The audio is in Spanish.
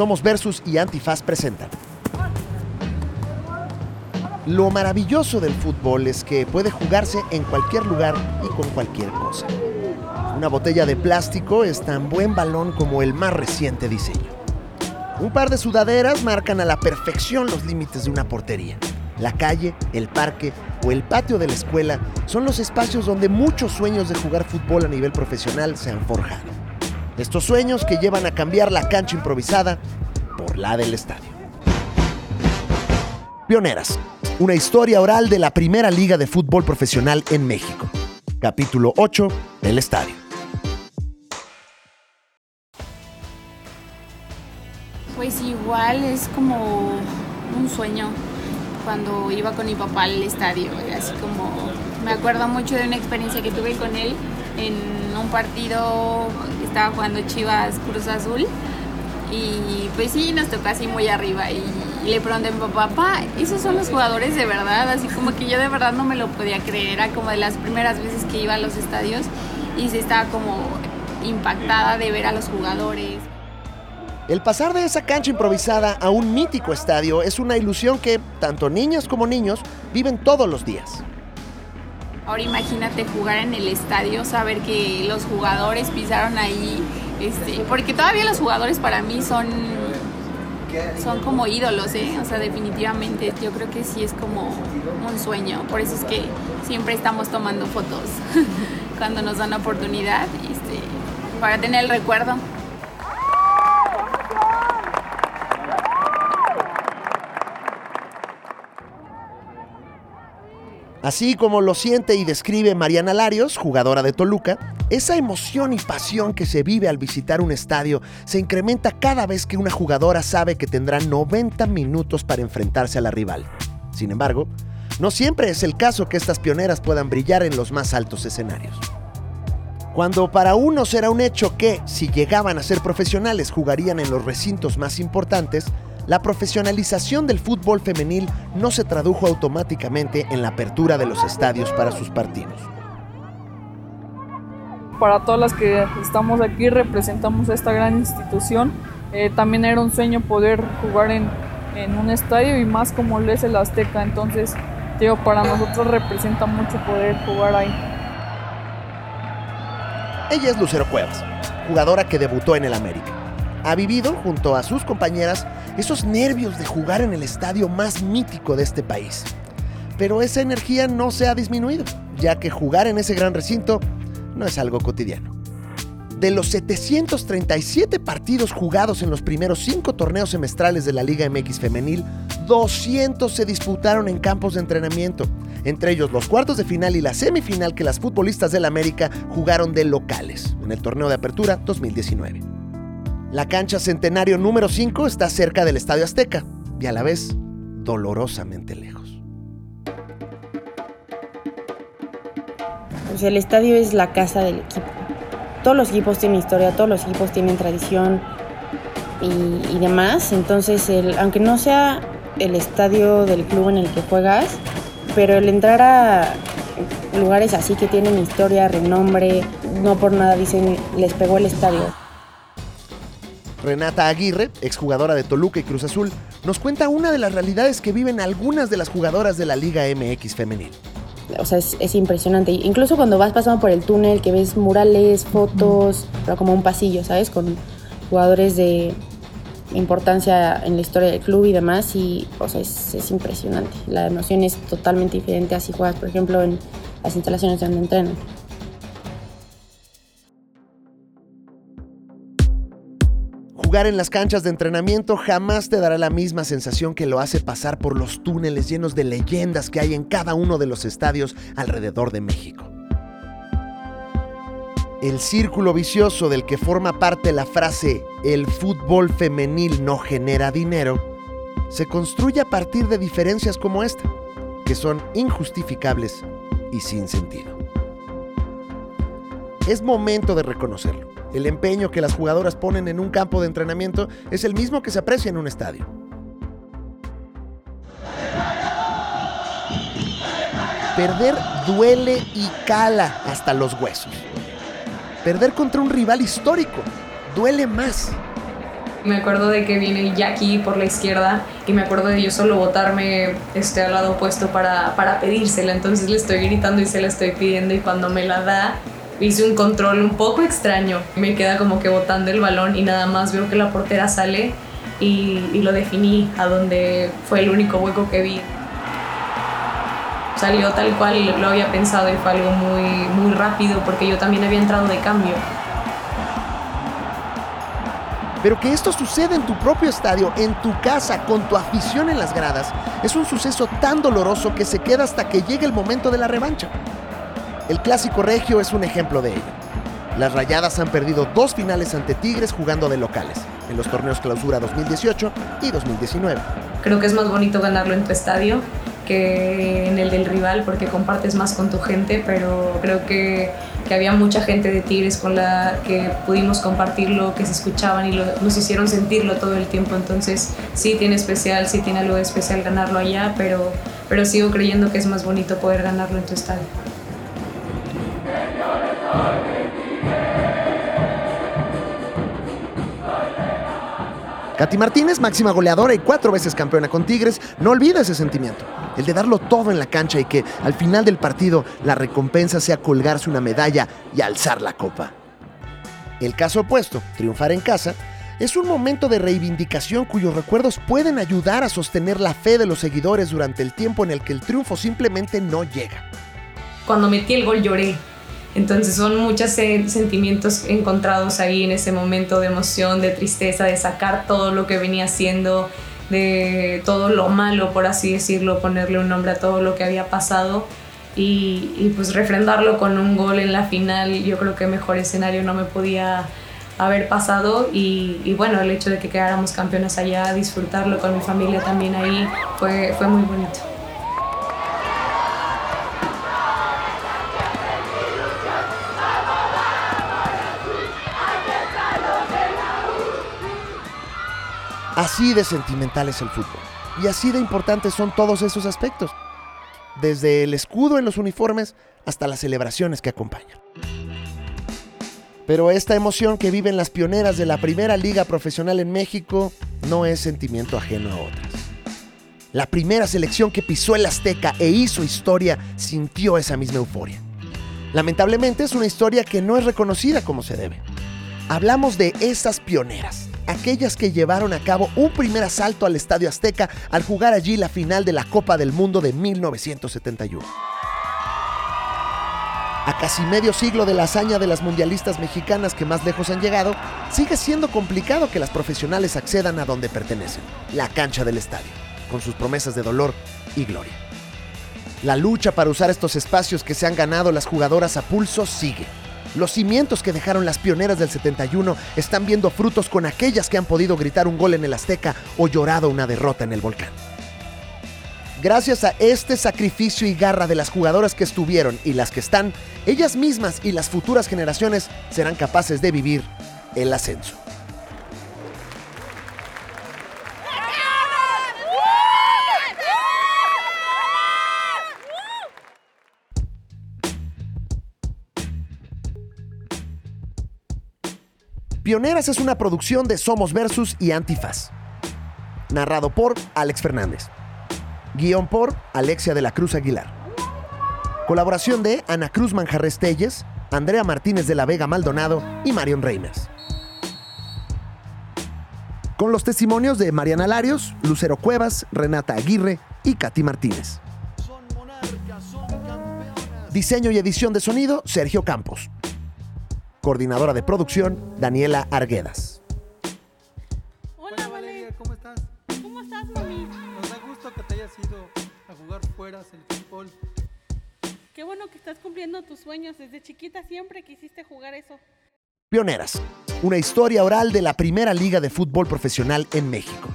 Somos Versus y Antifaz presentan. Lo maravilloso del fútbol es que puede jugarse en cualquier lugar y con cualquier cosa. Una botella de plástico es tan buen balón como el más reciente diseño. Un par de sudaderas marcan a la perfección los límites de una portería. La calle, el parque o el patio de la escuela son los espacios donde muchos sueños de jugar fútbol a nivel profesional se han forjado. Estos sueños que llevan a cambiar la cancha improvisada por la del estadio. Pioneras, una historia oral de la primera liga de fútbol profesional en México. Capítulo 8, El estadio. Pues igual es como un sueño cuando iba con mi papá al estadio. Así como me acuerdo mucho de una experiencia que tuve con él en un partido que estaba jugando Chivas Cruz Azul. Y pues sí, nos tocó así muy arriba. Y le pregunté a mi papá, papá, ¿esos son los jugadores de verdad? Así como que yo de verdad no me lo podía creer. Era como de las primeras veces que iba a los estadios y se estaba como impactada de ver a los jugadores. El pasar de esa cancha improvisada a un mítico estadio es una ilusión que tanto niñas como niños viven todos los días. Ahora imagínate jugar en el estadio, saber que los jugadores pisaron ahí, este, porque todavía los jugadores para mí son, son como ídolos, ¿eh? o sea, definitivamente yo creo que sí es como un sueño, por eso es que siempre estamos tomando fotos cuando nos dan la oportunidad, este, para tener el recuerdo. Así como lo siente y describe Mariana Larios, jugadora de Toluca, esa emoción y pasión que se vive al visitar un estadio se incrementa cada vez que una jugadora sabe que tendrá 90 minutos para enfrentarse a la rival. Sin embargo, no siempre es el caso que estas pioneras puedan brillar en los más altos escenarios. Cuando para unos era un hecho que, si llegaban a ser profesionales, jugarían en los recintos más importantes, la profesionalización del fútbol femenil no se tradujo automáticamente en la apertura de los estadios para sus partidos. Para todas las que estamos aquí representamos esta gran institución. Eh, también era un sueño poder jugar en, en, un estadio y más como lo es el Azteca. Entonces, digo, para nosotros representa mucho poder jugar ahí. Ella es Lucero Cuevas, jugadora que debutó en el América. Ha vivido, junto a sus compañeras, esos nervios de jugar en el estadio más mítico de este país. Pero esa energía no se ha disminuido, ya que jugar en ese gran recinto no es algo cotidiano. De los 737 partidos jugados en los primeros cinco torneos semestrales de la Liga MX femenil, 200 se disputaron en campos de entrenamiento, entre ellos los cuartos de final y la semifinal que las futbolistas del América jugaron de locales en el torneo de apertura 2019. La cancha Centenario número 5 está cerca del Estadio Azteca y a la vez dolorosamente lejos. Pues el estadio es la casa del equipo. Todos los equipos tienen historia, todos los equipos tienen tradición y, y demás. Entonces, el, aunque no sea el estadio del club en el que juegas, pero el entrar a lugares así que tienen historia, renombre, no por nada dicen les pegó el estadio. Renata Aguirre, exjugadora de Toluca y Cruz Azul, nos cuenta una de las realidades que viven algunas de las jugadoras de la Liga MX femenil. O sea, es, es, impresionante. Incluso cuando vas pasando por el túnel, que ves murales, fotos, pero como un pasillo, ¿sabes? Con jugadores de importancia en la historia del club y demás. Y, o sea, es, es impresionante. La emoción es totalmente diferente así juegas, por ejemplo, en las instalaciones donde entrenan. Jugar en las canchas de entrenamiento jamás te dará la misma sensación que lo hace pasar por los túneles llenos de leyendas que hay en cada uno de los estadios alrededor de México. El círculo vicioso del que forma parte la frase el fútbol femenil no genera dinero se construye a partir de diferencias como esta, que son injustificables y sin sentido. Es momento de reconocerlo. El empeño que las jugadoras ponen en un campo de entrenamiento es el mismo que se aprecia en un estadio. Perder duele y cala hasta los huesos. Perder contra un rival histórico duele más. Me acuerdo de que viene Jackie por la izquierda y me acuerdo de yo solo botarme este, al lado opuesto para, para pedírsela. Entonces le estoy gritando y se la estoy pidiendo y cuando me la da hice un control un poco extraño. Me queda como que botando el balón y nada más veo que la portera sale y, lo definí a donde fue el único hueco que vi. Salió tal cual lo había pensado y fue algo muy, muy rápido porque yo también había entrado de cambio. Pero que esto suceda en tu propio estadio, en tu casa, con tu afición en las gradas, es un suceso tan doloroso que se queda hasta que llegue el momento de la revancha. El clásico regio es un ejemplo de ello. Las Rayadas han perdido dos finales ante Tigres jugando de locales, en los torneos Clausura 2018 y 2019. Creo que es más bonito ganarlo en tu estadio que en el del rival porque compartes más con tu gente, pero creo que, que había mucha gente de Tigres con la que pudimos compartirlo, que se escuchaban y nos hicieron sentirlo todo el tiempo. Entonces sí tiene especial, sí tiene algo especial ganarlo allá, pero, pero sigo creyendo que es más bonito poder ganarlo en tu estadio. Katy Martínez, máxima goleadora y cuatro veces campeona con Tigres, no olvida ese sentimiento, el de darlo todo en la cancha y que al final del partido la recompensa sea colgarse una medalla y alzar la copa. El caso opuesto, triunfar en casa, es un momento de reivindicación cuyos recuerdos pueden ayudar a sostener la fe de los seguidores durante el tiempo en el que el triunfo simplemente no llega. Cuando metí el gol lloré, entonces son muchos sentimientos encontrados ahí en ese momento de emoción, de tristeza, de sacar todo lo que venía haciendo, de todo lo malo, por así decirlo, ponerle un nombre a todo lo que había pasado y, y pues refrendarlo con un gol en la final. Yo creo que mejor escenario no me podía haber pasado y, bueno, el hecho de que quedáramos campeones allá, disfrutarlo con mi familia también ahí, fue, fue muy bonito. Así de sentimental es el fútbol. Y así de importantes son todos esos aspectos. Desde el escudo en los uniformes hasta las celebraciones que acompañan. Pero esta emoción que viven las pioneras de la primera liga profesional en México no es sentimiento ajeno a otras. La primera selección que pisó el Azteca e hizo historia sintió esa misma euforia. Lamentablemente es una historia que no es reconocida como se debe. Hablamos de esas pioneras, aquellas que llevaron a cabo un primer asalto al Estadio Azteca al jugar allí la final de la Copa del Mundo de 1971. A casi medio siglo de la hazaña de las mundialistas mexicanas que más lejos han llegado, sigue siendo complicado que las profesionales accedan a donde pertenecen, la cancha del estadio, con sus promesas de dolor y gloria. La lucha para usar estos espacios que se han ganado las jugadoras a pulso sigue. Los cimientos que dejaron las pioneras del 71 están viendo frutos con aquellas que han podido gritar un gol en el Azteca o llorado una derrota en el volcán. Gracias a este sacrificio y garra de las jugadoras que estuvieron y las que están, ellas mismas y las futuras generaciones serán capaces de vivir el ascenso. Pioneras es una producción de Somos Versus y Antifaz. Narrado por Alex Fernández. Guión por Alexia de la Cruz Aguilar. Colaboración de Ana Cruz Manjarres Telles, Andrea Martínez de la Vega Maldonado y Marion Reimers. Con los testimonios de Mariana Larios, Lucero Cuevas, Renata Aguirre y Katy Martínez. Diseño y edición de sonido, Sergio Campos. Coordinadora de producción, Daniela Arguedas. Hola, Valeria, ¿cómo estás? ¿Cómo estás, mami? Nos da gusto que te hayas ido a jugar fuera el fútbol. Qué bueno que estás cumpliendo tus sueños. Desde chiquita siempre quisiste jugar eso. Pioneras, una historia oral de la primera liga de fútbol profesional en México.